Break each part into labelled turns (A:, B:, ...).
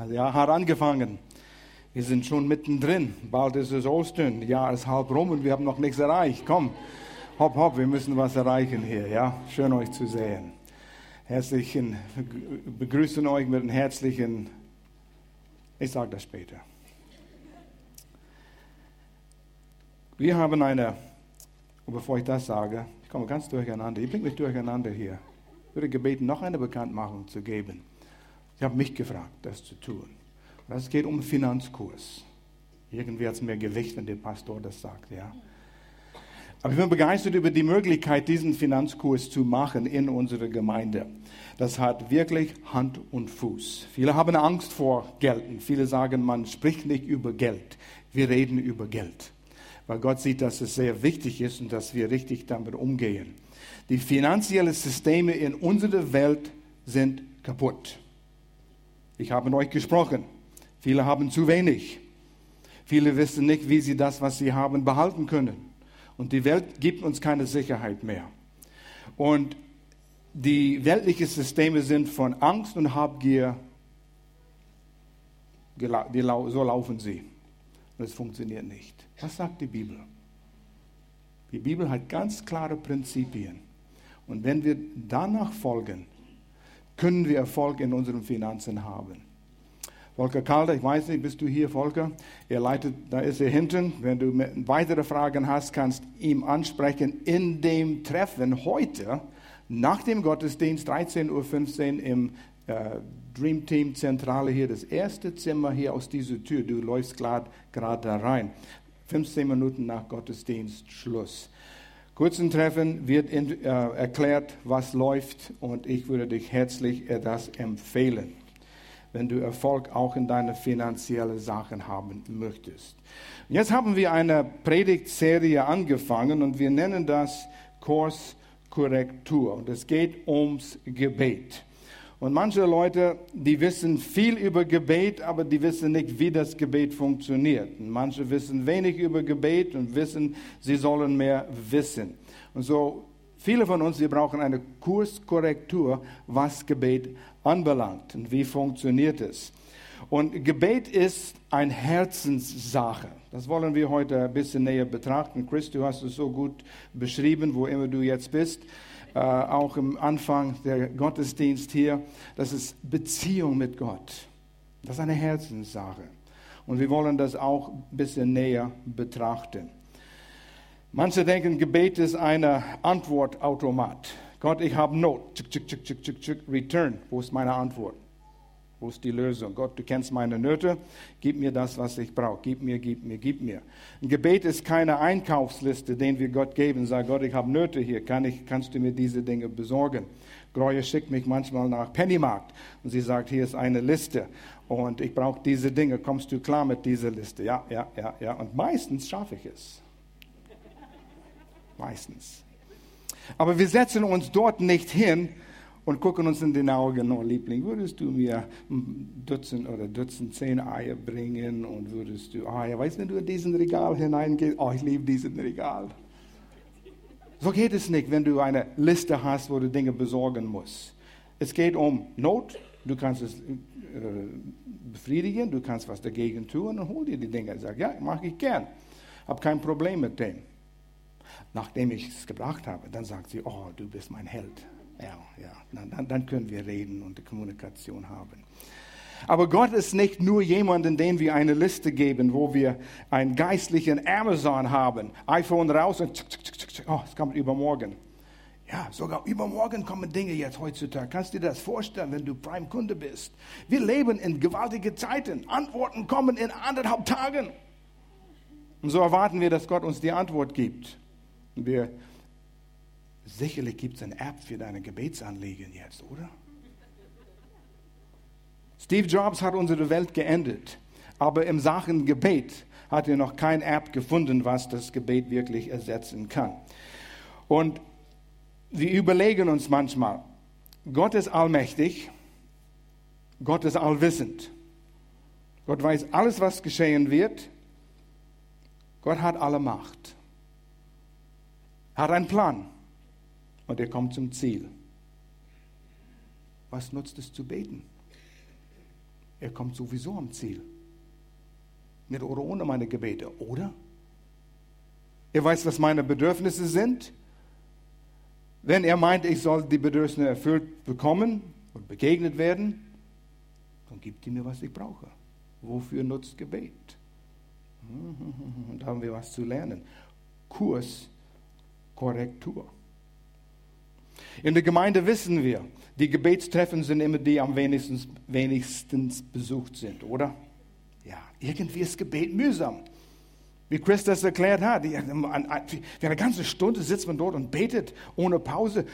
A: Das Jahr hat angefangen. Wir sind schon mittendrin. Bald ist es Ostern. Jahr ist halb rum und wir haben noch nichts erreicht. Komm, hopp, hopp, wir müssen was erreichen hier. Ja, schön euch zu sehen. Herzlichen, begrüßen euch mit einem herzlichen, ich sage das später. Wir haben eine, und bevor ich das sage, ich komme ganz durcheinander, ich bringe mich durcheinander hier. Ich würde gebeten, noch eine Bekanntmachung zu geben. Sie haben mich gefragt, das zu tun. Das geht um Finanzkurs. Irgendwie hat es mehr Gewicht, wenn der Pastor das sagt, ja. Aber ich bin begeistert über die Möglichkeit, diesen Finanzkurs zu machen in unserer Gemeinde. Das hat wirklich Hand und Fuß. Viele haben Angst vor Geld. Viele sagen, man spricht nicht über Geld. Wir reden über Geld. Weil Gott sieht, dass es sehr wichtig ist und dass wir richtig damit umgehen. Die finanziellen Systeme in unserer Welt sind kaputt. Ich habe mit euch gesprochen. Viele haben zu wenig. Viele wissen nicht, wie sie das, was sie haben, behalten können. Und die Welt gibt uns keine Sicherheit mehr. Und die weltlichen Systeme sind von Angst und Habgier, so laufen sie. Und es funktioniert nicht. Was sagt die Bibel? Die Bibel hat ganz klare Prinzipien. Und wenn wir danach folgen, können wir Erfolg in unseren Finanzen haben. Volker Calder, ich weiß nicht, bist du hier, Volker? Er leitet, da ist er hinten. Wenn du weitere Fragen hast, kannst ihm ansprechen in dem Treffen heute nach dem Gottesdienst 13.15 Uhr im äh, Dream Team Zentrale hier, das erste Zimmer hier aus dieser Tür. Du läufst gerade da rein. 15 Minuten nach Gottesdienst Schluss kurzen Treffen wird in, äh, erklärt, was läuft und ich würde dich herzlich das empfehlen, wenn du Erfolg auch in deine finanziellen Sachen haben möchtest. Jetzt haben wir eine Predigtserie angefangen und wir nennen das Kurskorrektur und es geht ums Gebet. Und manche Leute, die wissen viel über Gebet, aber die wissen nicht, wie das Gebet funktioniert. Und manche wissen wenig über Gebet und wissen, sie sollen mehr wissen. Und so, viele von uns, wir brauchen eine Kurskorrektur, was Gebet anbelangt und wie funktioniert es. Und Gebet ist eine Herzenssache. Das wollen wir heute ein bisschen näher betrachten. Chris, du hast es so gut beschrieben, wo immer du jetzt bist äh, auch im Anfang der Gottesdienst hier, das ist Beziehung mit Gott. Das ist eine Herzenssache. Und wir wollen das auch ein bisschen näher betrachten. Manche denken, Gebet ist eine Antwortautomat. Gott, ich habe Not. Return. Wo ist meine Antwort? Wo ist die Lösung? Gott, du kennst meine Nöte, gib mir das, was ich brauche. Gib mir, gib mir, gib mir. Ein Gebet ist keine Einkaufsliste, den wir Gott geben. Sag Gott, ich habe Nöte hier, Kann ich, kannst du mir diese Dinge besorgen? Gloria schickt mich manchmal nach Pennymarkt und sie sagt, hier ist eine Liste und ich brauche diese Dinge. Kommst du klar mit dieser Liste? Ja, ja, ja, ja. Und meistens schaffe ich es. Meistens. Aber wir setzen uns dort nicht hin und gucken uns in die Augen, oh Liebling, würdest du mir ein Dutzend oder Dutzend zehn Eier bringen und würdest du, ah oh, ja, weißt du, wenn du in diesen Regal hineingehst, oh, ich liebe diesen Regal. So geht es nicht, wenn du eine Liste hast, wo du Dinge besorgen musst. Es geht um Not, du kannst es äh, befriedigen, du kannst was dagegen tun und hol dir die Dinge. Sag, ja, mache ich gern. Hab kein Problem mit dem. Nachdem ich es gebracht habe, dann sagt sie, oh, du bist mein Held. Ja, ja, dann, dann können wir reden und die Kommunikation haben. Aber Gott ist nicht nur jemanden, den wir eine Liste geben, wo wir einen geistlichen Amazon haben, iPhone raus und tsk, tsk, tsk, oh, es kommt übermorgen. Ja, sogar übermorgen kommen Dinge jetzt heutzutage. Kannst du dir das vorstellen, wenn du Prime-Kunde bist? Wir leben in gewaltigen Zeiten. Antworten kommen in anderthalb Tagen. Und so erwarten wir, dass Gott uns die Antwort gibt. Wir Sicherlich gibt es eine App für deine Gebetsanliegen jetzt, oder? Steve Jobs hat unsere Welt geendet, aber im Sachen Gebet hat er noch keine App gefunden, was das Gebet wirklich ersetzen kann. Und wir überlegen uns manchmal, Gott ist allmächtig, Gott ist allwissend. Gott weiß alles, was geschehen wird. Gott hat alle Macht. Hat einen Plan und er kommt zum Ziel. Was nutzt es zu beten? er kommt sowieso am Ziel. Mit oder ohne meine Gebete, oder? Er weiß, was meine Bedürfnisse sind. Wenn er meint, ich soll die Bedürfnisse erfüllt bekommen und begegnet werden, dann gibt er mir, was ich brauche. Wofür nutzt Gebet? Und da haben wir was zu lernen. Kurs, Korrektur. In der Gemeinde wissen wir, die Gebetstreffen sind immer die, die am wenigstens, wenigstens besucht sind, oder? Ja, irgendwie ist Gebet mühsam. Wie Chris das erklärt hat, für eine ganze Stunde sitzt man dort und betet ohne Pause.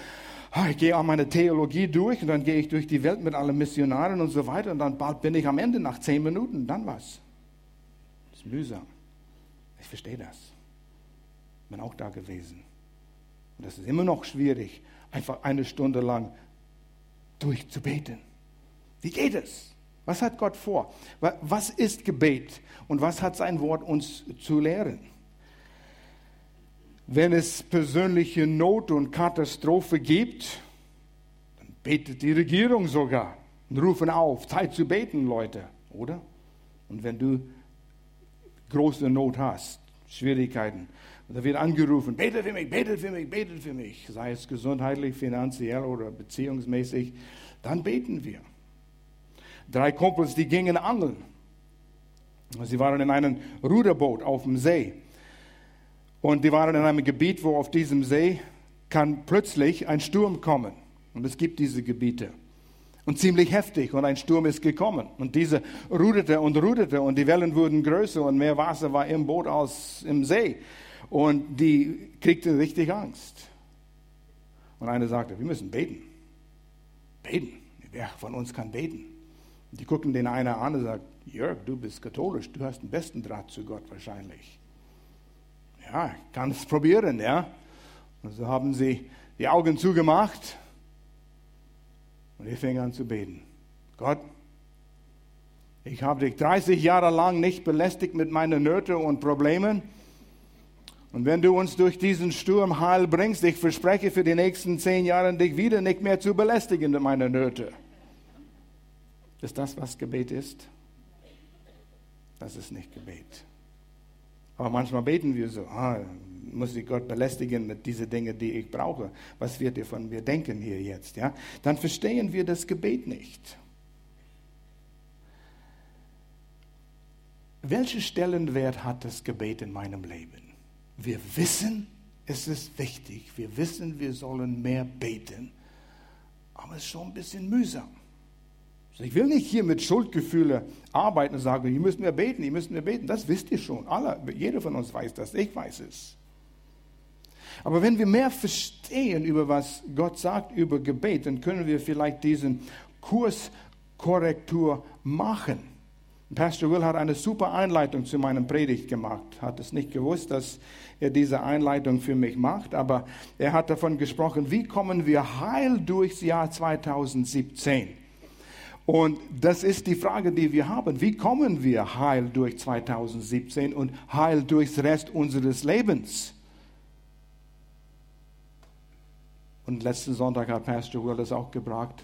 A: Ah, ich gehe auch meine Theologie durch und dann gehe ich durch die Welt mit allen Missionaren und so weiter und dann bald bin ich am Ende nach zehn Minuten. Dann was? Das ist mühsam. Ich verstehe das. Bin auch da gewesen. Und das ist immer noch schwierig, einfach eine Stunde lang durchzubeten. Wie geht es? Was hat Gott vor? Was ist Gebet? Und was hat sein Wort uns zu lehren? Wenn es persönliche Not und Katastrophe gibt, dann betet die Regierung sogar und rufen auf, Zeit zu beten, Leute, oder? Und wenn du große Not hast, Schwierigkeiten, da wird angerufen, betet für mich, betet für mich, betet für mich, sei es gesundheitlich, finanziell oder beziehungsmäßig, dann beten wir. Drei Kumpels, die gingen angeln. Sie waren in einem Ruderboot auf dem See. Und die waren in einem Gebiet, wo auf diesem See kann plötzlich ein Sturm kommen. Und es gibt diese Gebiete. Und ziemlich heftig. Und ein Sturm ist gekommen. Und diese ruderte und ruderte und die Wellen wurden größer und mehr Wasser war im Boot als im See. Und die kriegten richtig Angst. Und einer sagte, wir müssen beten. Beten. Wer von uns kann beten? Die gucken den einer an und sagen, Jörg, du bist katholisch, du hast den besten Draht zu Gott wahrscheinlich. Ja, kann es probieren, ja. Und so haben sie die Augen zugemacht und ich fing an zu beten. Gott, ich habe dich 30 Jahre lang nicht belästigt mit meinen Nöten und Problemen. Und wenn du uns durch diesen Sturm heil bringst, ich verspreche für die nächsten zehn Jahre dich wieder nicht mehr zu belästigen mit meinen Nöten. Ist das, was Gebet ist? Das ist nicht Gebet. Aber manchmal beten wir so, ah, muss ich Gott belästigen mit diesen Dingen, die ich brauche. Was wird ihr von mir denken hier jetzt? Ja? Dann verstehen wir das Gebet nicht. Welchen Stellenwert hat das Gebet in meinem Leben? Wir wissen, es ist wichtig. Wir wissen, wir sollen mehr beten. Aber es ist schon ein bisschen mühsam. Ich will nicht hier mit Schuldgefühle arbeiten und sagen, ihr müsst mehr beten, ihr müsst mehr beten. Das wisst ihr schon. Alle, jeder von uns weiß das. Ich weiß es. Aber wenn wir mehr verstehen über was Gott sagt über Gebet, dann können wir vielleicht diesen Kurskorrektur machen. Pastor Will hat eine super Einleitung zu meinem Predigt gemacht. Hat es nicht gewusst, dass er diese Einleitung für mich macht, aber er hat davon gesprochen, wie kommen wir heil durchs Jahr 2017. Und das ist die Frage, die wir haben. Wie kommen wir heil durch 2017 und heil durchs Rest unseres Lebens? Und letzten Sonntag hat Pastor Will das auch gebracht.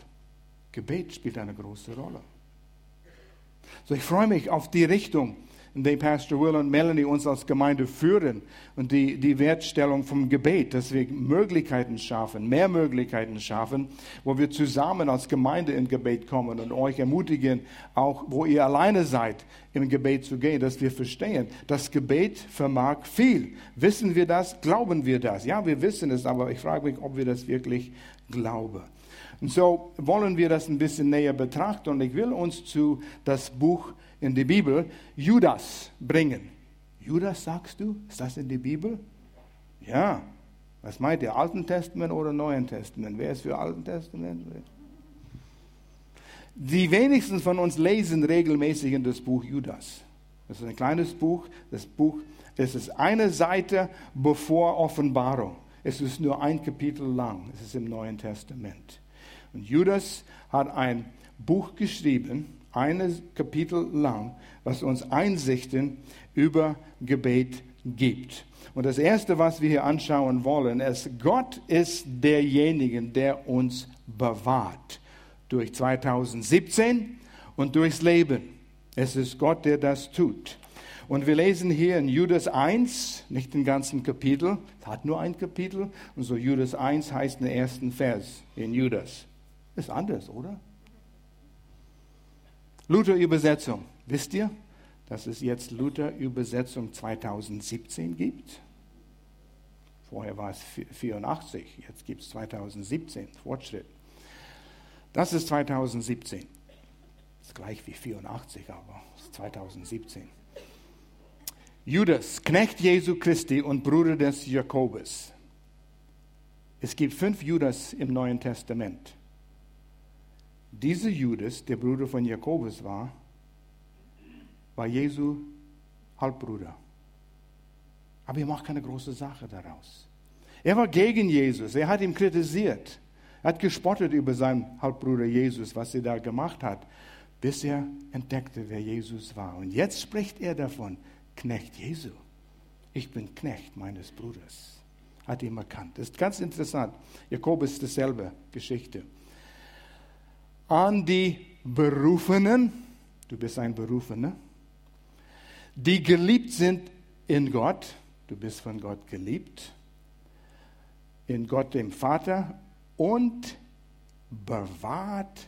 A: Gebet spielt eine große Rolle. So, ich freue mich auf die Richtung, in dem Pastor Will und Melanie uns als Gemeinde führen und die, die Wertstellung vom Gebet, dass wir Möglichkeiten schaffen, mehr Möglichkeiten schaffen, wo wir zusammen als Gemeinde im Gebet kommen und euch ermutigen, auch wo ihr alleine seid, im Gebet zu gehen, dass wir verstehen, das Gebet vermag viel. Wissen wir das? Glauben wir das? Ja, wir wissen es, aber ich frage mich, ob wir das wirklich glauben. Und so wollen wir das ein bisschen näher betrachten und ich will uns zu das Buch in die Bibel Judas bringen. Judas, sagst du? Ist das in die Bibel? Ja. Was meint ihr, Alten Testament oder Neuen Testament? Wer ist für Alten Testament? Die wenigsten von uns lesen regelmäßig in das Buch Judas. Das ist ein kleines Buch. Das Buch, es ist eine Seite bevor Offenbarung. Es ist nur ein Kapitel lang. Es ist im Neuen Testament. Und Judas hat ein Buch geschrieben, ein Kapitel lang, was uns Einsichten über Gebet gibt. Und das Erste, was wir hier anschauen wollen, ist, Gott ist derjenige, der uns bewahrt. Durch 2017 und durchs Leben. Es ist Gott, der das tut. Und wir lesen hier in Judas 1, nicht den ganzen Kapitel, es hat nur ein Kapitel, und so Judas 1 heißt den ersten Vers in Judas. Ist anders, oder? Luther-Übersetzung. Wisst ihr, dass es jetzt Luther-Übersetzung 2017 gibt? Vorher war es 84, jetzt gibt es 2017, Fortschritt. Das ist 2017. Das ist gleich wie 84, aber ist 2017. Judas, Knecht Jesu Christi und Bruder des Jakobus. Es gibt fünf Judas im Neuen Testament. Dieser Judas, der Bruder von Jakobus war, war Jesu Halbbruder. Aber er macht keine große Sache daraus. Er war gegen Jesus, er hat ihn kritisiert, er hat gespottet über seinen Halbbruder Jesus, was er da gemacht hat, bis er entdeckte, wer Jesus war. Und jetzt spricht er davon, Knecht Jesu. Ich bin Knecht meines Bruders. Hat ihn erkannt. Das ist ganz interessant. Jakobus dasselbe Geschichte. An die Berufenen, du bist ein Berufener, die geliebt sind in Gott, du bist von Gott geliebt, in Gott dem Vater und bewahrt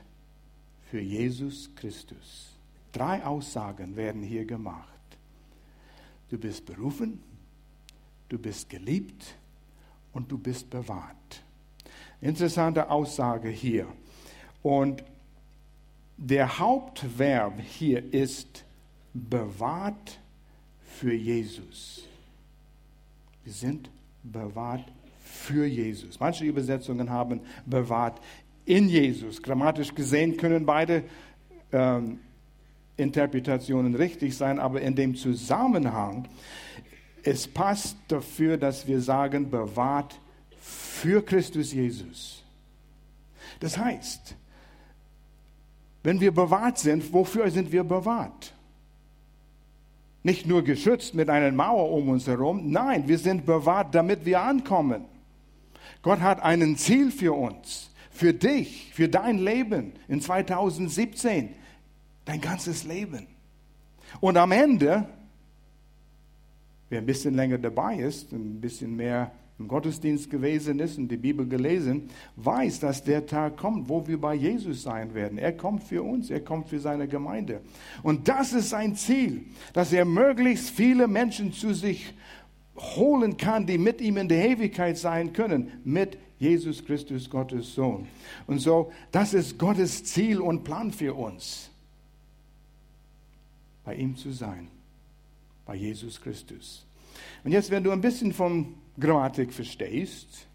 A: für Jesus Christus. Drei Aussagen werden hier gemacht. Du bist berufen, du bist geliebt und du bist bewahrt. Interessante Aussage hier. Und der Hauptverb hier ist bewahrt für Jesus. Wir sind bewahrt für Jesus. Manche Übersetzungen haben bewahrt in Jesus. Grammatisch gesehen können beide ähm, Interpretationen richtig sein, aber in dem Zusammenhang, es passt dafür, dass wir sagen, bewahrt für Christus Jesus. Das heißt, wenn wir bewahrt sind, wofür sind wir bewahrt? Nicht nur geschützt mit einer Mauer um uns herum, nein, wir sind bewahrt, damit wir ankommen. Gott hat ein Ziel für uns, für dich, für dein Leben in 2017 dein ganzes Leben. Und am Ende, wer ein bisschen länger dabei ist, ein bisschen mehr im Gottesdienst gewesen ist und die Bibel gelesen, weiß, dass der Tag kommt, wo wir bei Jesus sein werden. Er kommt für uns, er kommt für seine Gemeinde. Und das ist sein Ziel, dass er möglichst viele Menschen zu sich holen kann, die mit ihm in der Ewigkeit sein können, mit Jesus Christus, Gottes Sohn. Und so, das ist Gottes Ziel und Plan für uns bei ihm zu sein, bei Jesus Christus. Und jetzt, wenn du ein bisschen von Grammatik verstehst,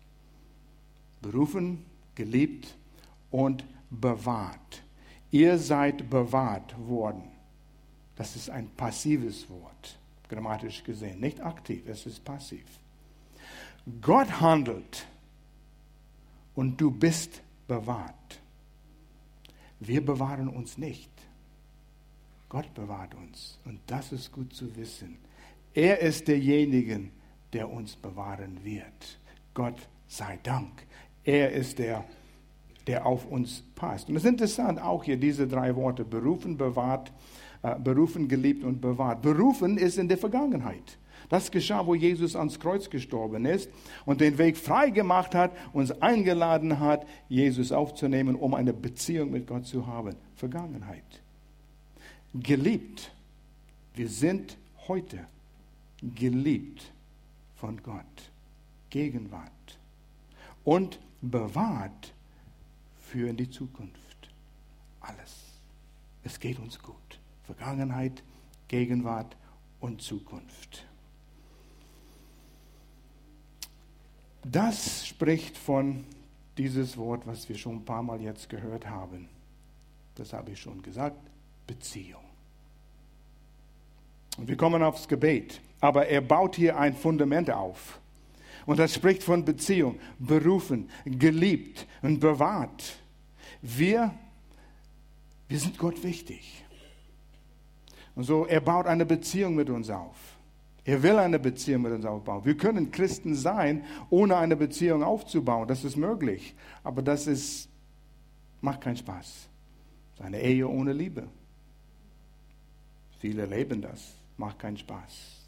A: berufen, geliebt und bewahrt. Ihr seid bewahrt worden. Das ist ein passives Wort, grammatisch gesehen, nicht aktiv, es ist passiv. Gott handelt und du bist bewahrt. Wir bewahren uns nicht. Gott bewahrt uns. Und das ist gut zu wissen. Er ist derjenige, der uns bewahren wird. Gott sei Dank. Er ist der, der auf uns passt. Und es ist interessant, auch hier diese drei Worte, berufen, bewahrt, äh, berufen, geliebt und bewahrt. Berufen ist in der Vergangenheit. Das geschah, wo Jesus ans Kreuz gestorben ist und den Weg frei gemacht hat, uns eingeladen hat, Jesus aufzunehmen, um eine Beziehung mit Gott zu haben. Vergangenheit geliebt. Wir sind heute geliebt von Gott. Gegenwart. Und bewahrt für die Zukunft. Alles. Es geht uns gut. Vergangenheit, Gegenwart und Zukunft. Das spricht von dieses Wort, was wir schon ein paar Mal jetzt gehört haben. Das habe ich schon gesagt. Beziehung. Und wir kommen aufs Gebet, aber er baut hier ein Fundament auf. Und das spricht von Beziehung, berufen, geliebt und bewahrt. Wir, wir sind Gott wichtig. Und so, er baut eine Beziehung mit uns auf. Er will eine Beziehung mit uns aufbauen. Wir können Christen sein, ohne eine Beziehung aufzubauen. Das ist möglich. Aber das ist, macht keinen Spaß. Eine Ehe ohne Liebe Viele leben das. Macht keinen Spaß.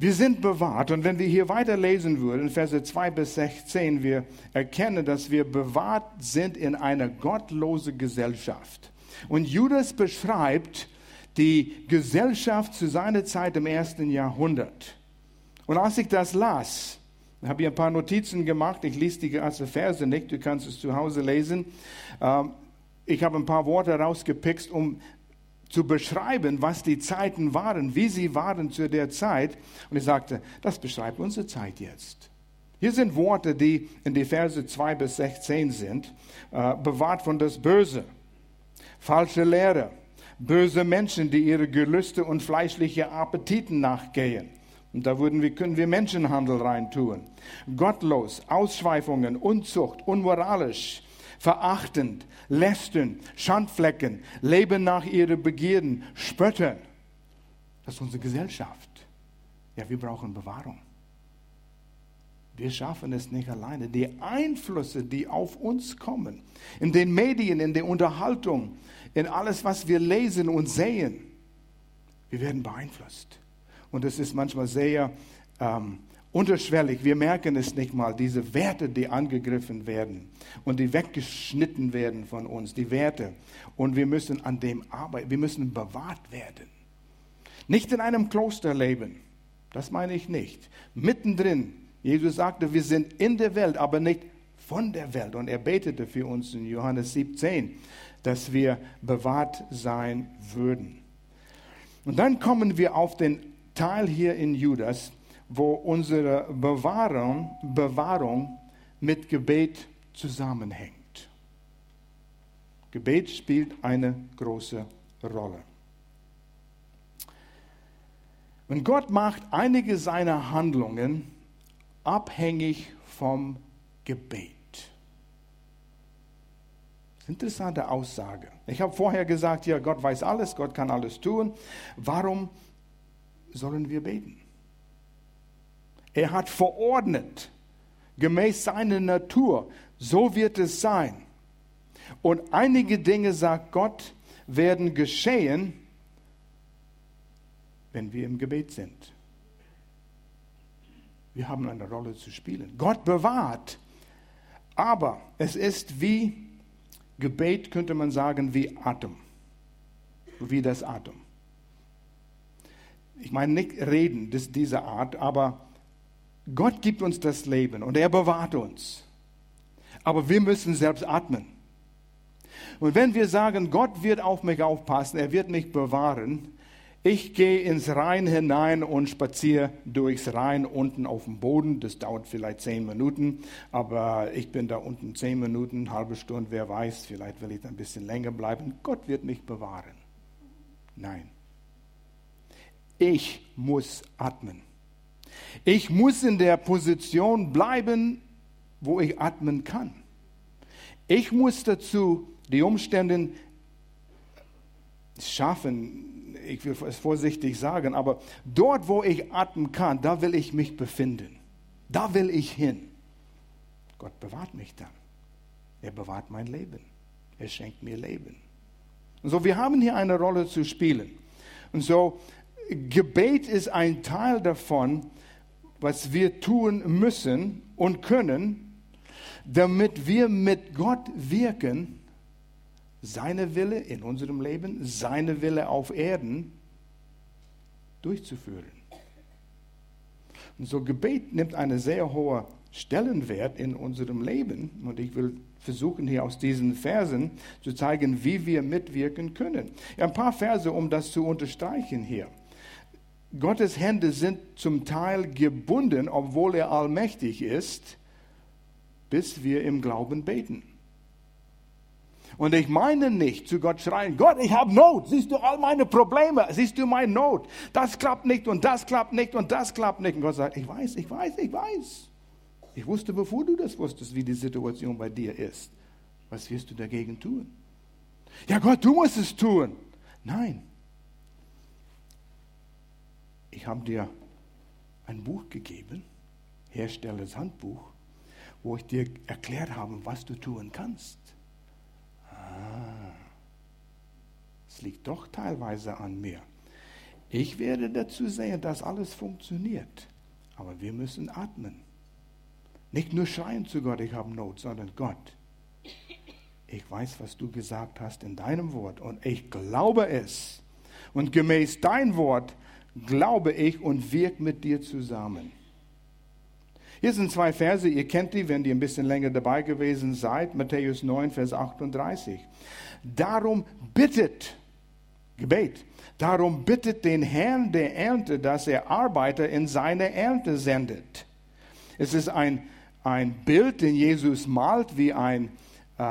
A: Wir sind bewahrt und wenn wir hier weiterlesen würden, Verse 2 bis 16, wir erkennen, dass wir bewahrt sind in einer gottlosen Gesellschaft. Und Judas beschreibt die Gesellschaft zu seiner Zeit im ersten Jahrhundert. Und als ich das las, habe ich ein paar Notizen gemacht, ich lese die ganze Verse nicht, du kannst es zu Hause lesen. Ähm, ich habe ein paar Worte rausgepickt, um zu beschreiben, was die Zeiten waren, wie sie waren zu der Zeit. Und ich sagte, das beschreibt unsere Zeit jetzt. Hier sind Worte, die in die Verse 2 bis 16 sind. Äh, bewahrt von das Böse, falsche Lehre, böse Menschen, die ihre Gelüste und fleischliche Appetiten nachgehen. Und da würden wir, können wir Menschenhandel reintun. Gottlos, Ausschweifungen, Unzucht, unmoralisch, verachtend, lästern, Schandflecken, leben nach ihren Begierden, spöttern. Das ist unsere Gesellschaft. Ja, wir brauchen Bewahrung. Wir schaffen es nicht alleine. Die Einflüsse, die auf uns kommen, in den Medien, in der Unterhaltung, in alles, was wir lesen und sehen, wir werden beeinflusst. Und es ist manchmal sehr ähm, unterschwellig, wir merken es nicht mal, diese Werte, die angegriffen werden und die weggeschnitten werden von uns, die Werte. Und wir müssen an dem arbeiten, wir müssen bewahrt werden. Nicht in einem Kloster leben, das meine ich nicht. Mittendrin, Jesus sagte, wir sind in der Welt, aber nicht von der Welt. Und er betete für uns in Johannes 17, dass wir bewahrt sein würden. Und dann kommen wir auf den Teil hier in Judas, wo unsere Bewahrung, Bewahrung mit Gebet zusammenhängt. Gebet spielt eine große Rolle. Und Gott macht einige seiner Handlungen abhängig vom Gebet. Interessante Aussage. Ich habe vorher gesagt, ja, Gott weiß alles, Gott kann alles tun. Warum sollen wir beten? Er hat verordnet, gemäß seiner Natur, so wird es sein. Und einige Dinge, sagt Gott, werden geschehen, wenn wir im Gebet sind. Wir haben eine Rolle zu spielen. Gott bewahrt, aber es ist wie Gebet, könnte man sagen, wie Atem, wie das Atem. Ich meine nicht reden dieser Art, aber Gott gibt uns das Leben und er bewahrt uns. Aber wir müssen selbst atmen. Und wenn wir sagen, Gott wird auf mich aufpassen, er wird mich bewahren, ich gehe ins Rhein hinein und spaziere durchs Rhein unten auf dem Boden. Das dauert vielleicht zehn Minuten, aber ich bin da unten zehn Minuten, halbe Stunde, wer weiß, vielleicht will ich da ein bisschen länger bleiben. Gott wird mich bewahren. Nein. Ich muss atmen. Ich muss in der Position bleiben, wo ich atmen kann. Ich muss dazu die Umstände schaffen, ich will es vorsichtig sagen, aber dort, wo ich atmen kann, da will ich mich befinden. Da will ich hin. Gott bewahrt mich dann. Er bewahrt mein Leben. Er schenkt mir Leben. Und so, wir haben hier eine Rolle zu spielen. Und so, Gebet ist ein Teil davon, was wir tun müssen und können, damit wir mit Gott wirken, seine Wille in unserem Leben, seine Wille auf Erden durchzuführen. Und so Gebet nimmt einen sehr hohen Stellenwert in unserem Leben. Und ich will versuchen hier aus diesen Versen zu zeigen, wie wir mitwirken können. Ein paar Verse, um das zu unterstreichen hier. Gottes Hände sind zum Teil gebunden, obwohl er allmächtig ist, bis wir im Glauben beten. Und ich meine nicht zu Gott schreien, Gott, ich habe Not, siehst du all meine Probleme, siehst du meine Not, das klappt nicht und das klappt nicht und das klappt nicht. Und Gott sagt, ich weiß, ich weiß, ich weiß. Ich wusste, bevor du das wusstest, wie die Situation bei dir ist. Was wirst du dagegen tun? Ja, Gott, du musst es tun. Nein, ich habe dir ein Buch gegeben, Herstellers Handbuch, wo ich dir erklärt habe, was du tun kannst. Ah, es liegt doch teilweise an mir. Ich werde dazu sehen, dass alles funktioniert. Aber wir müssen atmen. Nicht nur schreien zu Gott, ich habe Not, sondern Gott, ich weiß, was du gesagt hast in deinem Wort und ich glaube es. Und gemäß dein Wort glaube ich und wirke mit dir zusammen. Hier sind zwei Verse, ihr kennt die, wenn ihr ein bisschen länger dabei gewesen seid. Matthäus 9, Vers 38. Darum bittet, Gebet, darum bittet den Herrn der Ernte, dass er Arbeiter in seine Ernte sendet. Es ist ein, ein Bild, den Jesus malt wie ein äh,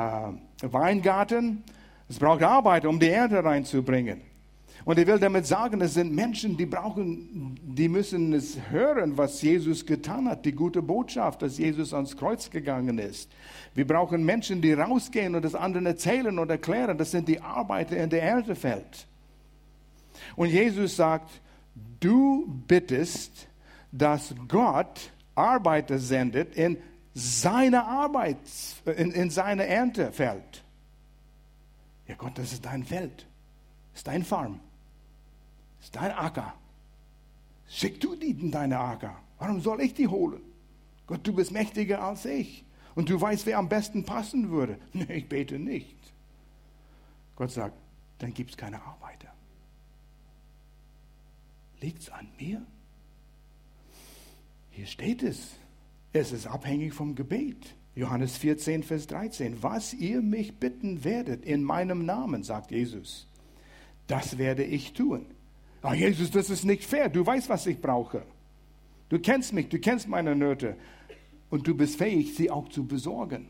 A: Weingarten. Es braucht Arbeiter, um die Ernte reinzubringen. Und er will damit sagen, es sind Menschen, die brauchen, die müssen es hören, was Jesus getan hat, die gute Botschaft, dass Jesus ans Kreuz gegangen ist. Wir brauchen Menschen, die rausgehen und das anderen erzählen und erklären. Das sind die Arbeiter in der Erntefeld. Und Jesus sagt, du bittest, dass Gott Arbeiter sendet in seine Arbeit, in, in seine Erntefeld. Ja Gott, das ist dein Feld, das ist dein Farm ist dein Acker. Schick du die in deine Acker. Warum soll ich die holen? Gott, du bist mächtiger als ich. Und du weißt, wer am besten passen würde. Nee, ich bete nicht. Gott sagt, dann gibt es keine Arbeiter. Liegt es an mir? Hier steht es. Es ist abhängig vom Gebet. Johannes 14, Vers 13. Was ihr mich bitten werdet in meinem Namen, sagt Jesus, das werde ich tun. Ah, Jesus, das ist nicht fair. Du weißt, was ich brauche. Du kennst mich, du kennst meine Nöte. Und du bist fähig, sie auch zu besorgen.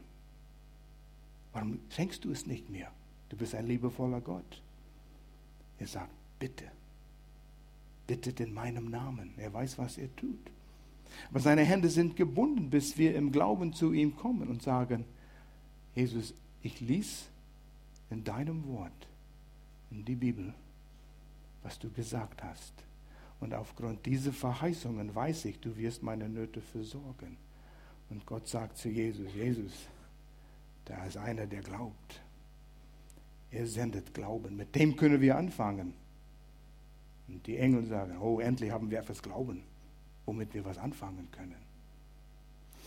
A: Warum schenkst du es nicht mir? Du bist ein liebevoller Gott. Er sagt, bitte. Bittet in meinem Namen. Er weiß, was er tut. Aber seine Hände sind gebunden, bis wir im Glauben zu ihm kommen und sagen, Jesus, ich lies in deinem Wort, in die Bibel, was du gesagt hast. Und aufgrund dieser Verheißungen weiß ich, du wirst meine Nöte versorgen. Und Gott sagt zu Jesus, Jesus, da ist einer, der glaubt. Er sendet Glauben. Mit dem können wir anfangen. Und die Engel sagen, oh, endlich haben wir etwas Glauben, womit wir was anfangen können.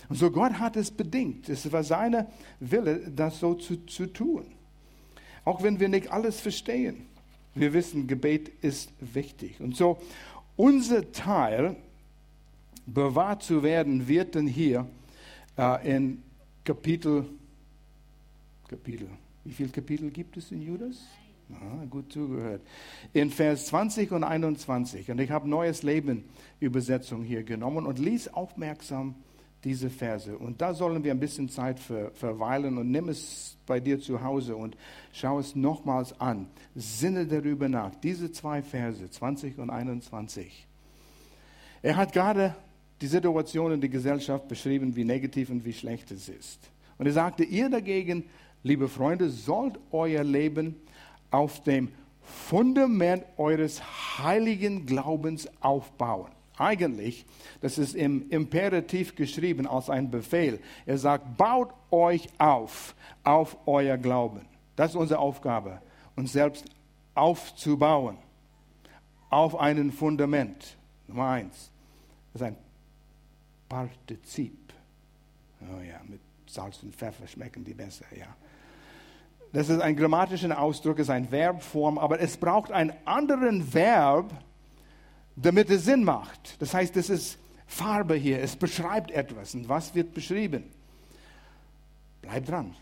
A: Und so Gott hat es bedingt. Es war seine Wille, das so zu, zu tun. Auch wenn wir nicht alles verstehen. Wir wissen, Gebet ist wichtig. Und so, unser Teil, bewahrt zu werden, wird dann hier äh, in Kapitel, Kapitel, wie viele Kapitel gibt es in Judas? Ah, gut zugehört. In Vers 20 und 21. Und ich habe Neues Leben Übersetzung hier genommen und lies aufmerksam diese Verse. Und da sollen wir ein bisschen Zeit ver, verweilen und nimm es bei dir zu Hause und schau es nochmals an. Sinne darüber nach. Diese zwei Verse, 20 und 21. Er hat gerade die Situation in der Gesellschaft beschrieben, wie negativ und wie schlecht es ist. Und er sagte, ihr dagegen, liebe Freunde, sollt euer Leben auf dem Fundament eures heiligen Glaubens aufbauen eigentlich, das ist im Imperativ geschrieben als ein Befehl. Er sagt, baut euch auf, auf euer Glauben. Das ist unsere Aufgabe, uns selbst aufzubauen, auf einen Fundament. Nummer eins, das ist ein Partizip. Oh ja, mit Salz und Pfeffer schmecken die besser, ja. Das ist ein grammatischer Ausdruck, ist eine Verbform, aber es braucht einen anderen Verb, damit es Sinn macht. Das heißt, es ist Farbe hier, es beschreibt etwas. Und was wird beschrieben? Bleibt dran.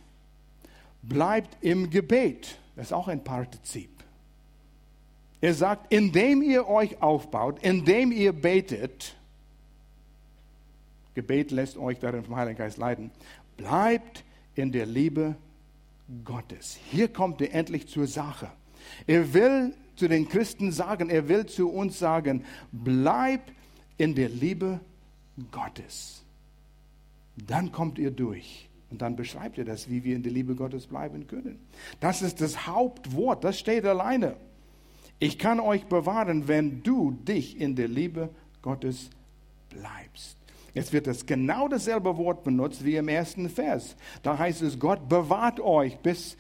A: Bleibt im Gebet. Das ist auch ein Partizip. Er sagt, indem ihr euch aufbaut, indem ihr betet, Gebet lässt euch darin vom Heiligen Geist leiden, bleibt in der Liebe Gottes. Hier kommt er endlich zur Sache. Er will zu den Christen sagen, er will zu uns sagen, bleib in der Liebe Gottes. Dann kommt ihr durch. Und dann beschreibt er das, wie wir in der Liebe Gottes bleiben können. Das ist das Hauptwort, das steht alleine. Ich kann euch bewahren, wenn du dich in der Liebe Gottes bleibst. Jetzt wird das genau dasselbe Wort benutzt wie im ersten Vers. Da heißt es, Gott bewahrt euch bis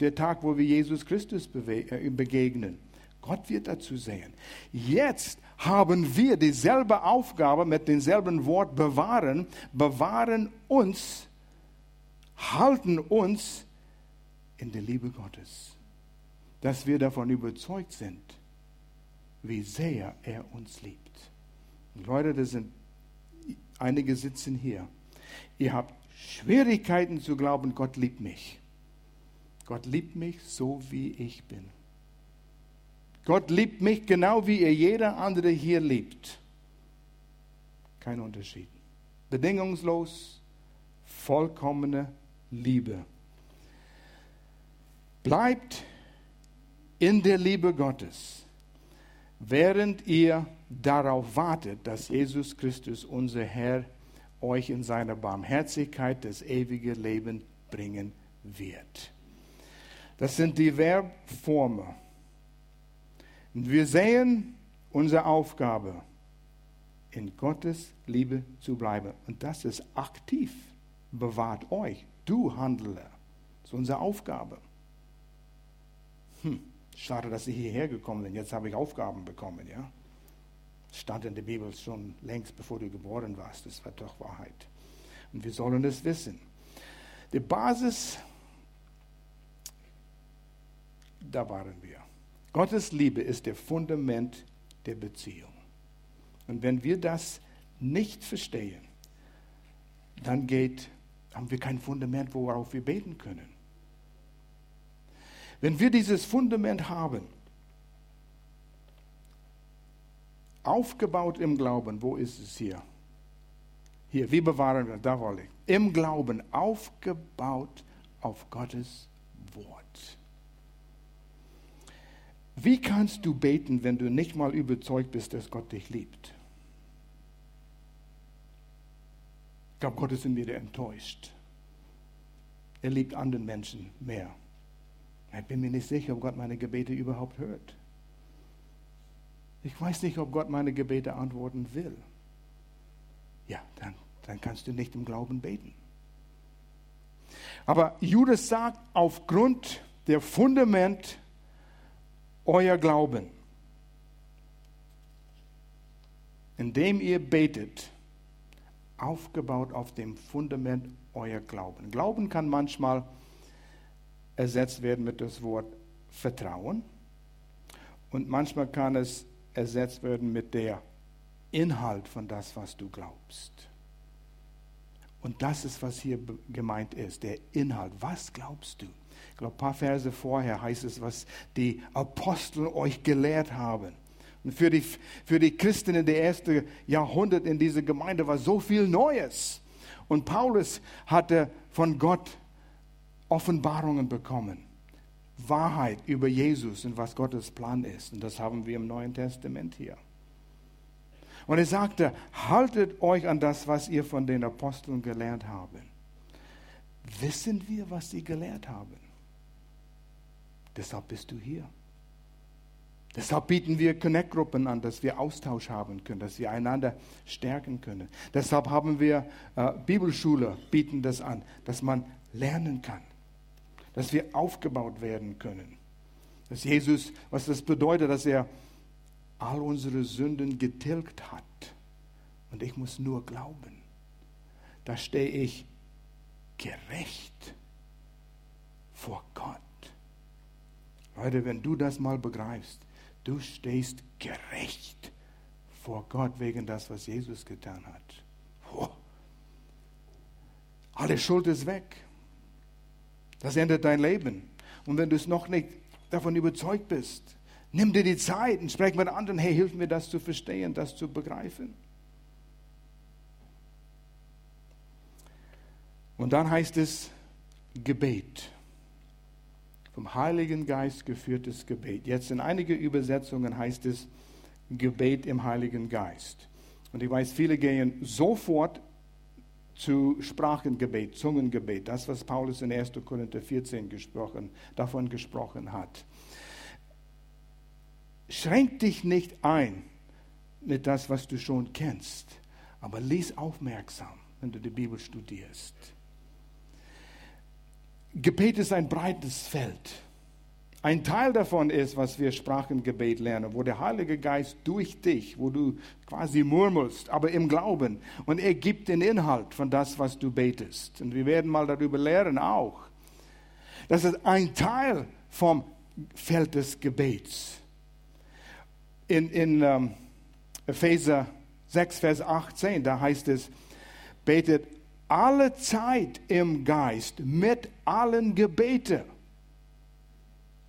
A: der Tag, wo wir Jesus Christus äh, begegnen. Gott wird dazu sehen. Jetzt haben wir dieselbe Aufgabe mit demselben Wort bewahren, bewahren uns, halten uns in der Liebe Gottes, dass wir davon überzeugt sind, wie sehr er uns liebt. Und Leute, das sind einige sitzen hier. Ihr habt Schwierigkeiten zu glauben, Gott liebt mich. Gott liebt mich so, wie ich bin. Gott liebt mich genau wie er jeder andere hier liebt. Kein Unterschied. Bedingungslos, vollkommene Liebe. Bleibt in der Liebe Gottes, während ihr darauf wartet, dass Jesus Christus, unser Herr, euch in seiner Barmherzigkeit das ewige Leben bringen wird. Das sind die Verbformen. Und wir sehen unsere Aufgabe, in Gottes Liebe zu bleiben. Und das ist aktiv. Bewahrt euch. Du Handler. Das ist unsere Aufgabe. Hm, schade, dass ich hierher gekommen bin. Jetzt habe ich Aufgaben bekommen, ja. Stand in der Bibel schon längst, bevor du geboren warst. Das war doch Wahrheit. Und wir sollen es wissen. Die Basis, da waren wir. Gottes Liebe ist der Fundament der Beziehung. Und wenn wir das nicht verstehen, dann geht, haben wir kein Fundament, worauf wir beten können. Wenn wir dieses Fundament haben, aufgebaut im Glauben, wo ist es hier? Hier, wie bewahren wir, da wollte ich. Im Glauben aufgebaut auf Gottes Wort. Wie kannst du beten, wenn du nicht mal überzeugt bist, dass Gott dich liebt? Ich glaube, Gott ist in mir enttäuscht. Er liebt anderen Menschen mehr. Ich bin mir nicht sicher, ob Gott meine Gebete überhaupt hört. Ich weiß nicht, ob Gott meine Gebete antworten will. Ja, dann, dann kannst du nicht im Glauben beten. Aber Judas sagt, aufgrund der Fundament euer Glauben, indem ihr betet, aufgebaut auf dem Fundament euer Glauben. Glauben kann manchmal ersetzt werden mit das Wort Vertrauen und manchmal kann es ersetzt werden mit der Inhalt von das, was du glaubst. Und das ist, was hier gemeint ist, der Inhalt. Was glaubst du? Ich glaube, ein paar Verse vorher heißt es, was die Apostel euch gelehrt haben. Und für die, für die Christen in der ersten Jahrhundert in dieser Gemeinde war so viel Neues. Und Paulus hatte von Gott Offenbarungen bekommen. Wahrheit über Jesus und was Gottes Plan ist. Und das haben wir im Neuen Testament hier. Und er sagte, haltet euch an das, was ihr von den Aposteln gelernt habt. Wissen wir, was sie gelehrt haben? Deshalb bist du hier. Deshalb bieten wir Connect-Gruppen an, dass wir Austausch haben können, dass wir einander stärken können. Deshalb haben wir äh, Bibelschule, bieten das an, dass man lernen kann, dass wir aufgebaut werden können. Dass Jesus, was das bedeutet, dass er all unsere Sünden getilgt hat. Und ich muss nur glauben. Da stehe ich gerecht vor Gott. Leute, wenn du das mal begreifst, du stehst gerecht vor Gott wegen das, was Jesus getan hat. Oh. Alle Schuld ist weg. Das ändert dein Leben. Und wenn du es noch nicht davon überzeugt bist, nimm dir die Zeit und sprech mit anderen, hey, hilf mir das zu verstehen, das zu begreifen. Und dann heißt es Gebet vom Heiligen Geist geführtes Gebet. Jetzt in einigen Übersetzungen heißt es Gebet im Heiligen Geist. Und ich weiß, viele gehen sofort zu Sprachengebet, Zungengebet, das, was Paulus in 1. Korinther 14 gesprochen, davon gesprochen hat. Schränk dich nicht ein mit das, was du schon kennst, aber lies aufmerksam, wenn du die Bibel studierst. Gebet ist ein breites Feld. Ein Teil davon ist, was wir Sprachengebet lernen, wo der Heilige Geist durch dich, wo du quasi murmelst, aber im Glauben. Und er gibt den Inhalt von das, was du betest. Und wir werden mal darüber lernen auch. Das ist ein Teil vom Feld des Gebets. In, in um, Epheser 6, Vers 18, da heißt es, betet alle Zeit im Geist mit allen Gebeten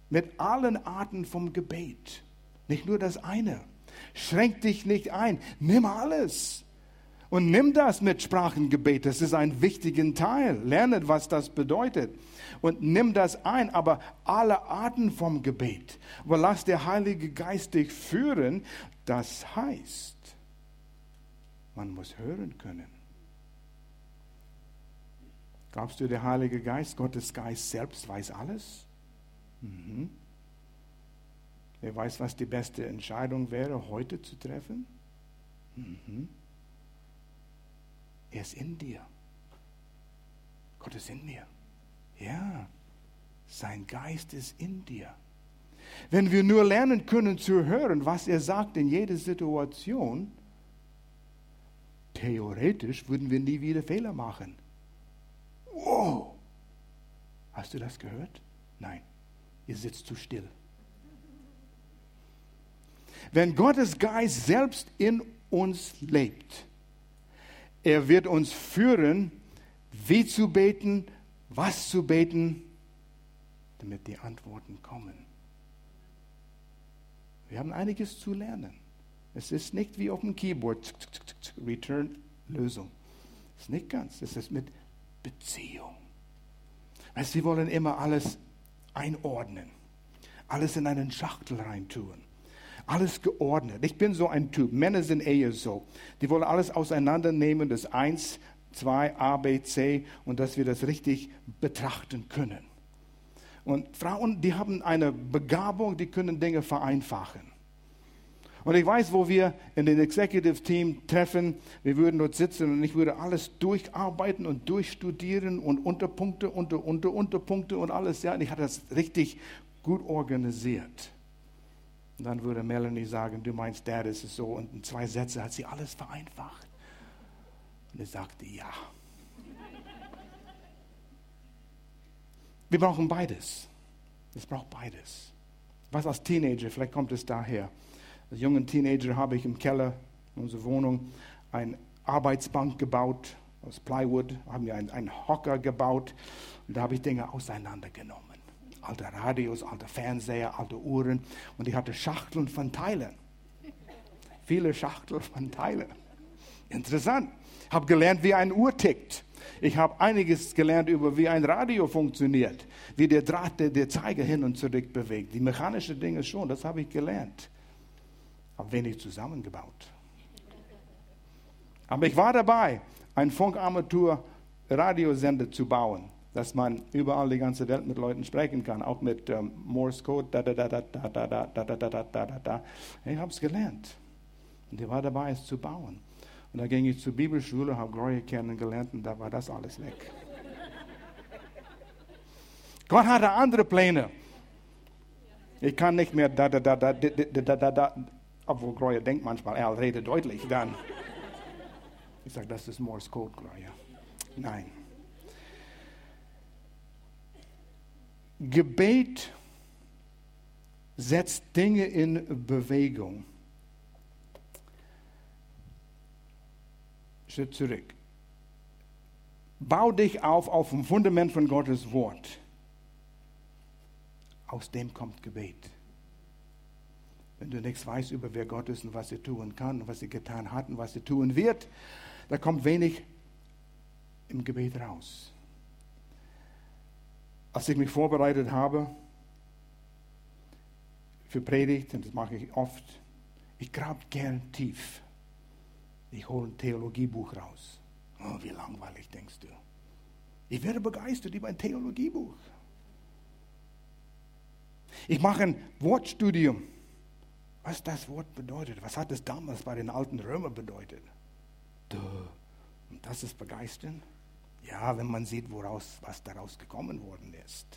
A: mit allen Arten vom Gebet. Nicht nur das eine. Schränk dich nicht ein. Nimm alles. Und nimm das mit Sprachengebet. Das ist ein wichtiger Teil. Lerne, was das bedeutet. Und nimm das ein, aber alle Arten vom Gebet. Aber lass der Heilige Geist dich führen. Das heißt, man muss hören können. Glaubst du, der Heilige Geist, Gottes Geist selbst weiß alles? Mhm. Wer weiß, was die beste Entscheidung wäre, heute zu treffen? Mhm. Er ist in dir. Gott ist in mir. Ja, sein Geist ist in dir. Wenn wir nur lernen können zu hören, was er sagt in jeder Situation, theoretisch würden wir nie wieder Fehler machen. Hast du das gehört? Nein ihr sitzt zu still. Wenn Gottes Geist selbst in uns lebt, er wird uns führen, wie zu beten, was zu beten, damit die Antworten kommen. Wir haben einiges zu lernen. Es ist nicht wie auf dem Keyboard, Return, Lösung. Es ist nicht ganz. Es ist mit Beziehung. Wir wollen immer alles einordnen, alles in einen Schachtel reintun, alles geordnet. Ich bin so ein Typ, Männer sind eher so. Die wollen alles auseinandernehmen, das Eins, zwei, A, B, C und dass wir das richtig betrachten können. Und Frauen, die haben eine Begabung, die können Dinge vereinfachen. Und ich weiß, wo wir in den Executive Team treffen, wir würden dort sitzen und ich würde alles durcharbeiten und durchstudieren und Unterpunkte, unter, unter, Unterpunkte und alles. Ja, und ich hatte das richtig gut organisiert. Und dann würde Melanie sagen, du meinst, Dad, ist es so. Und in zwei Sätze hat sie alles vereinfacht. Und ich sagte, ja. Wir brauchen beides. Es braucht beides. Was als Teenager, vielleicht kommt es daher. Als jungen Teenager habe ich im Keller unserer Wohnung eine Arbeitsbank gebaut aus Plywood, haben wir einen, einen Hocker gebaut und da habe ich Dinge auseinandergenommen. Alte Radios, alte Fernseher, alte Uhren und ich hatte Schachteln von Teilen. Viele Schachteln von Teilen. Interessant. Ich Habe gelernt, wie eine Uhr tickt. Ich habe einiges gelernt über, wie ein Radio funktioniert, wie der Draht, der, der Zeiger hin und zurück bewegt. Die mechanischen Dinge schon, das habe ich gelernt habe wenig zusammengebaut. Aber ich war dabei, einen Funkarmatur-Radiosender zu bauen, dass man überall die ganze Welt mit Leuten sprechen kann, auch mit ähm, Morse Code. Da, da, da, da, da, da, da, da, da, da, da, da. Ich habe es gelernt. Und ich war dabei, es zu bauen. Und da ging ich zur Bibelschule, habe Gloria kennengelernt und da war das alles weg. Gott hatte andere Pläne. Ich kann nicht mehr da, da, da, da, da, da, da, da, obwohl Gloria denkt manchmal, er redet deutlich, dann. Ich sage, das ist Morse Code, Gloria. Nein. Gebet setzt Dinge in Bewegung. Schritt zurück. Bau dich auf auf dem Fundament von Gottes Wort. Aus dem kommt Gebet. Wenn du nichts weißt über wer Gott ist und was er tun kann und was er getan hat und was er tun wird, da kommt wenig im Gebet raus. Als ich mich vorbereitet habe für Predigt, und das mache ich oft, ich grabe gern tief. Ich hole ein Theologiebuch raus. Oh, wie langweilig denkst du? Ich werde begeistert über ein Theologiebuch. Ich mache ein Wortstudium was das Wort bedeutet. Was hat es damals bei den alten Römern bedeutet? Und das ist begeistern. Ja, wenn man sieht, woraus, was daraus gekommen worden ist.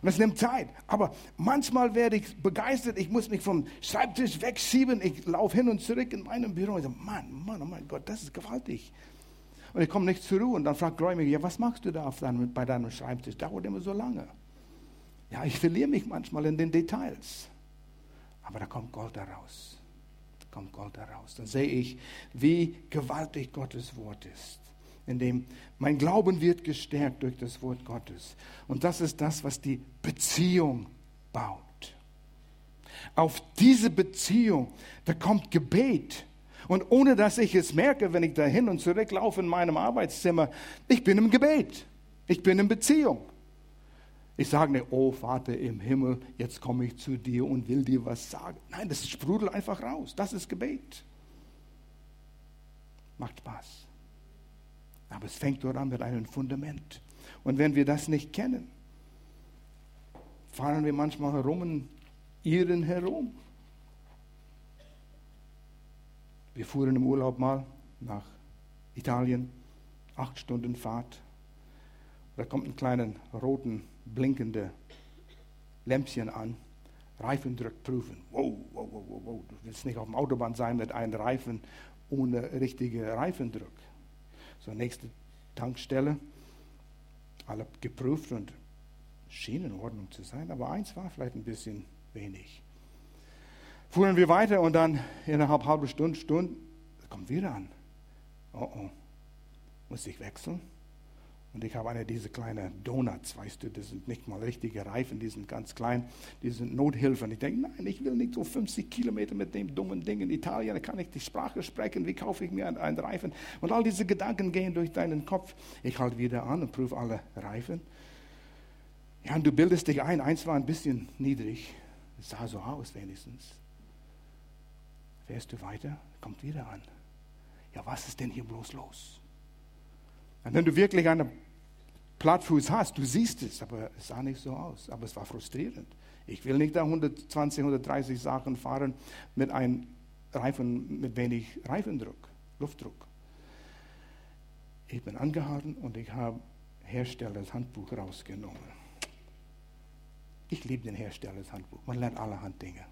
A: Und es nimmt Zeit. Aber manchmal werde ich begeistert. Ich muss mich vom Schreibtisch wegschieben. Ich laufe hin und zurück in meinem Büro und sage, Mann, Mann, oh mein Gott, das ist gewaltig. Und ich komme nicht zur Ruhe. Und dann fragt Roy ja, was machst du da deinem, bei deinem Schreibtisch? Dauert immer so lange. Ja, ich verliere mich manchmal in den Details. Aber da kommt Gold daraus. Da kommt Gold daraus. Dann sehe ich, wie gewaltig Gottes Wort ist in dem mein Glauben wird gestärkt durch das Wort Gottes. Und das ist das, was die Beziehung baut. Auf diese Beziehung, da kommt Gebet. Und ohne dass ich es merke, wenn ich da hin und zurück laufe in meinem Arbeitszimmer, ich bin im Gebet. Ich bin in Beziehung. Ich sage nicht, oh Vater im Himmel, jetzt komme ich zu dir und will dir was sagen. Nein, das sprudelt einfach raus. Das ist Gebet. Macht Spaß. Aber es fängt dort an mit einem Fundament. Und wenn wir das nicht kennen, fahren wir manchmal herum und irren herum. Wir fuhren im Urlaub mal nach Italien, acht Stunden Fahrt. Da kommt ein kleines roten, blinkende Lämpchen an. Reifendruck prüfen. Wow, wow, wow, wow. Du willst nicht auf dem Autobahn sein mit einem Reifen ohne richtige Reifendruck. So, nächste Tankstelle. Alle geprüft und schien in Ordnung zu sein, aber eins war vielleicht ein bisschen wenig. Fuhren wir weiter und dann innerhalb halbe Stunde, Stunde, kommt wieder an. Oh oh, muss ich wechseln? Und ich habe eine dieser kleinen Donuts, weißt du, das sind nicht mal richtige Reifen, die sind ganz klein, die sind Nothilfe. Und ich denke, nein, ich will nicht so 50 Kilometer mit dem dummen Ding in Italien, da kann ich die Sprache sprechen, wie kaufe ich mir einen, einen Reifen? Und all diese Gedanken gehen durch deinen Kopf. Ich halte wieder an und prüfe alle Reifen. Ja, und du bildest dich ein, eins war ein bisschen niedrig, es sah so aus wenigstens. Fährst du weiter, kommt wieder an. Ja, was ist denn hier bloß los? Und wenn du wirklich einen Plattfuß hast, du siehst es, aber es sah nicht so aus. Aber es war frustrierend. Ich will nicht da 120, 130 Sachen fahren mit einem Reifen, mit wenig Reifendruck, Luftdruck. Ich bin angehalten und ich habe Herstellers Handbuch rausgenommen. Ich liebe den Herstellers Handbuch. Man lernt allerhand Dinge.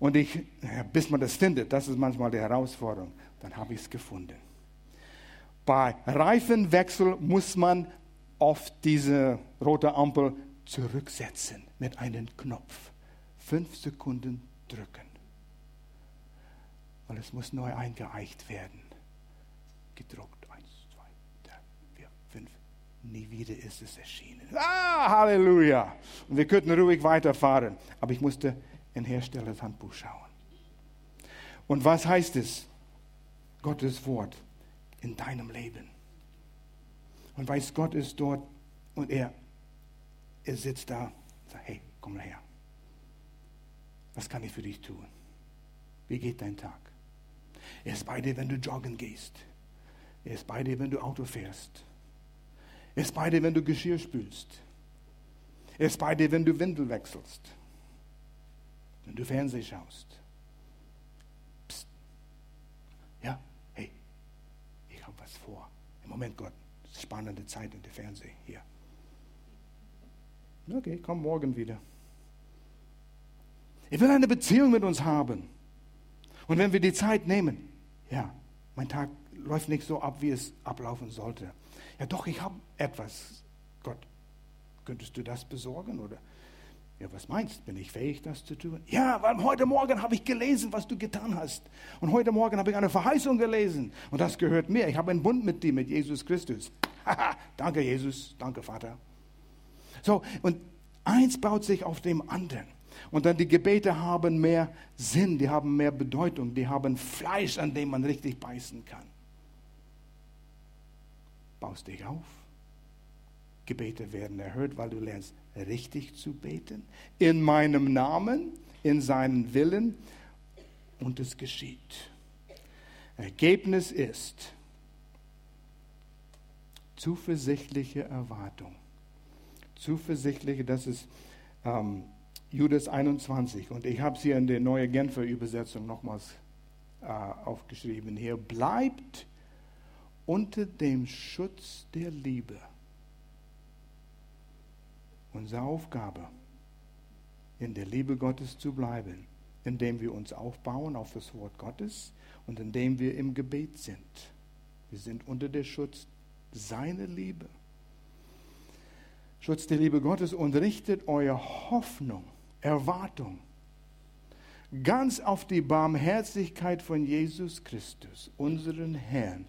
A: Und ich, bis man das findet, das ist manchmal die Herausforderung, dann habe ich es gefunden. Bei Reifenwechsel muss man auf diese rote Ampel zurücksetzen mit einem Knopf. Fünf Sekunden drücken. Weil es muss neu eingeeicht werden. Gedruckt. Eins, zwei, drei, vier, fünf. Nie wieder ist es erschienen. Ah, Halleluja. Und wir könnten ruhig weiterfahren. Aber ich musste in Herstellers Handbuch schauen. Und was heißt es? Gottes Wort in deinem Leben. Und weiß, Gott ist dort und er, er sitzt da und sagt, hey, komm her. Was kann ich für dich tun? Wie geht dein Tag? Er ist bei dir, wenn du joggen gehst. Er ist bei dir, wenn du Auto fährst. Er ist bei dir, wenn du Geschirr spülst. Er ist bei dir, wenn du Windel wechselst. Wenn du Fernsehen schaust. vor. Im Moment, Gott, spannende Zeit in der Fernsehen hier. Okay, komm morgen wieder. Er will eine Beziehung mit uns haben. Und wenn wir die Zeit nehmen, ja, mein Tag läuft nicht so ab, wie es ablaufen sollte. Ja, doch, ich habe etwas. Gott, könntest du das besorgen? Oder ja, was meinst? du? Bin ich fähig, das zu tun? Ja, weil heute Morgen habe ich gelesen, was du getan hast. Und heute Morgen habe ich eine Verheißung gelesen. Und das gehört mir. Ich habe einen Bund mit dir, mit Jesus Christus. danke, Jesus. Danke, Vater. So, und eins baut sich auf dem anderen. Und dann die Gebete haben mehr Sinn, die haben mehr Bedeutung, die haben Fleisch, an dem man richtig beißen kann. Baust dich auf. Gebete werden erhört, weil du lernst richtig zu beten, in meinem Namen, in seinen Willen und es geschieht. Ergebnis ist zuversichtliche Erwartung. Zuversichtliche, das ist ähm, Judas 21 und ich habe es hier in der neue Genfer Übersetzung nochmals äh, aufgeschrieben. Hier bleibt unter dem Schutz der Liebe. Unsere Aufgabe, in der Liebe Gottes zu bleiben, indem wir uns aufbauen auf das Wort Gottes und indem wir im Gebet sind. Wir sind unter der Schutz seiner Liebe. Schutz der Liebe Gottes und richtet eure Hoffnung, Erwartung ganz auf die Barmherzigkeit von Jesus Christus, unseren Herrn,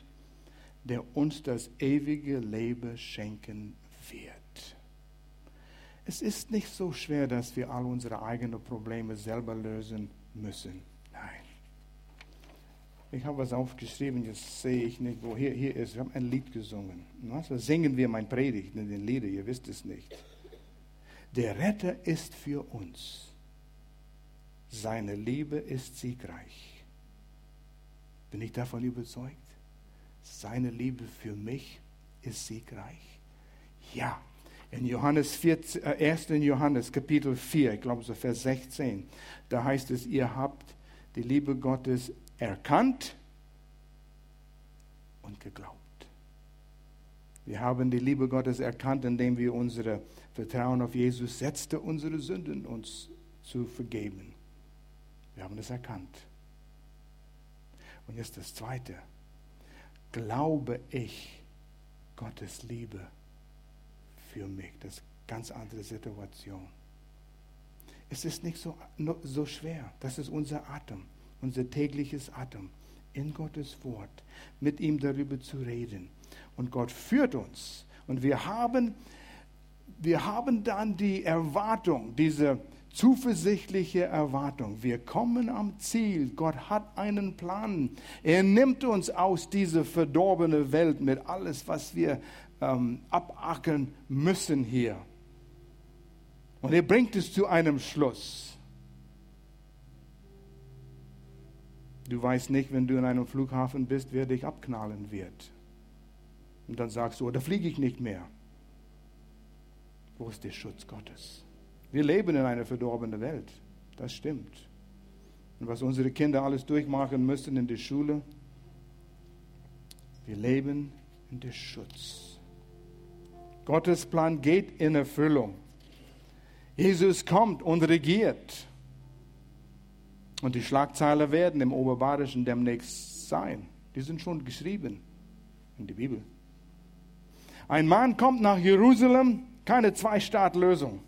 A: der uns das ewige Leben schenken wird. Es ist nicht so schwer, dass wir all unsere eigenen Probleme selber lösen müssen. Nein. Ich habe was aufgeschrieben, jetzt sehe ich nicht, wo hier, hier ist. Wir haben ein Lied gesungen. Was singen wir mein Predigt in den Lieder? Ihr wisst es nicht. Der Retter ist für uns. Seine Liebe ist siegreich. Bin ich davon überzeugt? Seine Liebe für mich ist siegreich. Ja, in Johannes 14, äh, 1. Johannes Kapitel 4, ich glaube so Vers 16, da heißt es, ihr habt die Liebe Gottes erkannt und geglaubt. Wir haben die Liebe Gottes erkannt, indem wir unser Vertrauen auf Jesus setzten, unsere Sünden uns zu vergeben. Wir haben es erkannt. Und jetzt das Zweite. Glaube ich Gottes Liebe für mich. Das ist eine ganz andere Situation. Es ist nicht so, so schwer. Das ist unser Atem, unser tägliches Atem. In Gottes Wort, mit ihm darüber zu reden. Und Gott führt uns. Und wir haben, wir haben dann die Erwartung, diese zuversichtliche Erwartung. Wir kommen am Ziel. Gott hat einen Plan. Er nimmt uns aus dieser verdorbenen Welt mit alles, was wir ähm, abackern müssen hier. Und er bringt es zu einem Schluss. Du weißt nicht, wenn du in einem Flughafen bist, wer dich abknallen wird. Und dann sagst du, oh, da fliege ich nicht mehr. Wo ist der Schutz Gottes? Wir leben in einer verdorbenen Welt. Das stimmt. Und was unsere Kinder alles durchmachen müssen in der Schule, wir leben in der Schutz. Gottes Plan geht in Erfüllung. Jesus kommt und regiert. Und die Schlagzeilen werden im Oberbayerischen demnächst sein. Die sind schon geschrieben in der Bibel. Ein Mann kommt nach Jerusalem, keine Zwei-Staat-Lösung.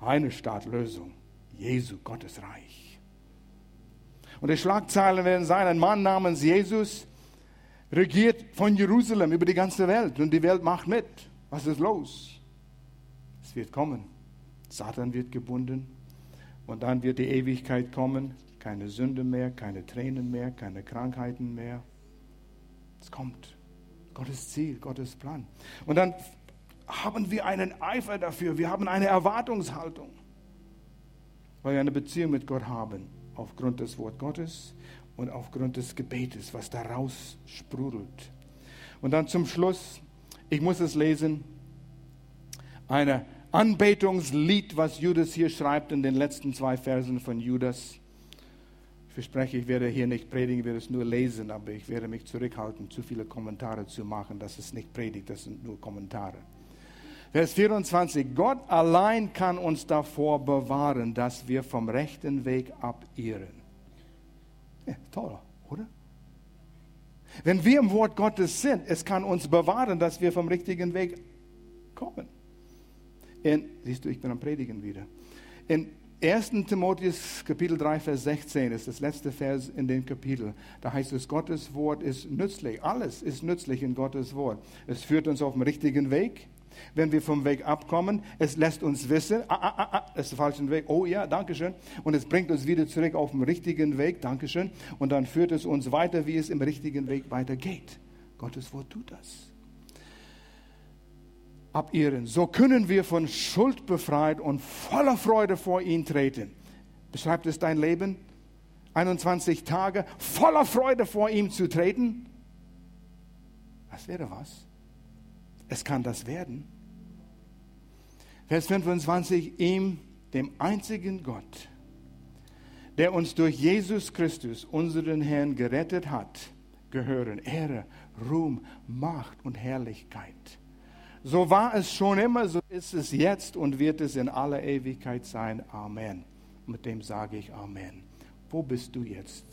A: Eine Staatlösung. Jesu, Gottes Reich. Und die Schlagzeilen werden sein, ein Mann namens Jesus regiert von Jerusalem über die ganze Welt und die Welt macht mit. Was ist los? Es wird kommen. Satan wird gebunden und dann wird die Ewigkeit kommen. Keine Sünde mehr, keine Tränen mehr, keine Krankheiten mehr. Es kommt. Gottes Ziel, Gottes Plan. Und dann haben wir einen Eifer dafür. Wir haben eine Erwartungshaltung, weil wir eine Beziehung mit Gott haben, aufgrund des Wort Gottes und aufgrund des Gebetes, was daraus sprudelt. Und dann zum Schluss, ich muss es lesen, ein Anbetungslied, was Judas hier schreibt in den letzten zwei Versen von Judas. Ich verspreche, ich werde hier nicht predigen, ich werde es nur lesen, aber ich werde mich zurückhalten, zu viele Kommentare zu machen. Das ist nicht Predigt, das sind nur Kommentare. Vers 24. Gott allein kann uns davor bewahren, dass wir vom rechten Weg abirren. Toll, oder? Wenn wir im Wort Gottes sind, es kann uns bewahren, dass wir vom richtigen Weg kommen. In, siehst du, ich bin am Predigen wieder. In 1. Timotheus Kapitel 3, Vers 16 ist das letzte Vers in dem Kapitel. Da heißt es, Gottes Wort ist nützlich. Alles ist nützlich in Gottes Wort. Es führt uns auf den richtigen Weg wenn wir vom Weg abkommen. Es lässt uns wissen, ah, ah, ah, ah, das ist der falsche Weg. Oh ja, danke schön. Und es bringt uns wieder zurück auf den richtigen Weg. Danke schön. Und dann führt es uns weiter, wie es im richtigen Weg weitergeht. Gottes Wort tut das. Abirren. So können wir von Schuld befreit und voller Freude vor ihn treten. Beschreibt es dein Leben? 21 Tage voller Freude vor ihm zu treten? Das wäre was. Es kann das werden. Vers 25, ihm, dem einzigen Gott, der uns durch Jesus Christus, unseren Herrn, gerettet hat, gehören Ehre, Ruhm, Macht und Herrlichkeit. So war es schon immer, so ist es jetzt und wird es in aller Ewigkeit sein. Amen. Mit dem sage ich Amen. Wo bist du jetzt?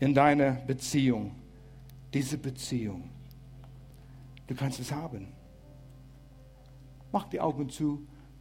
A: In deiner Beziehung. Diese Beziehung. Du kannst es haben. Mach die Augen zu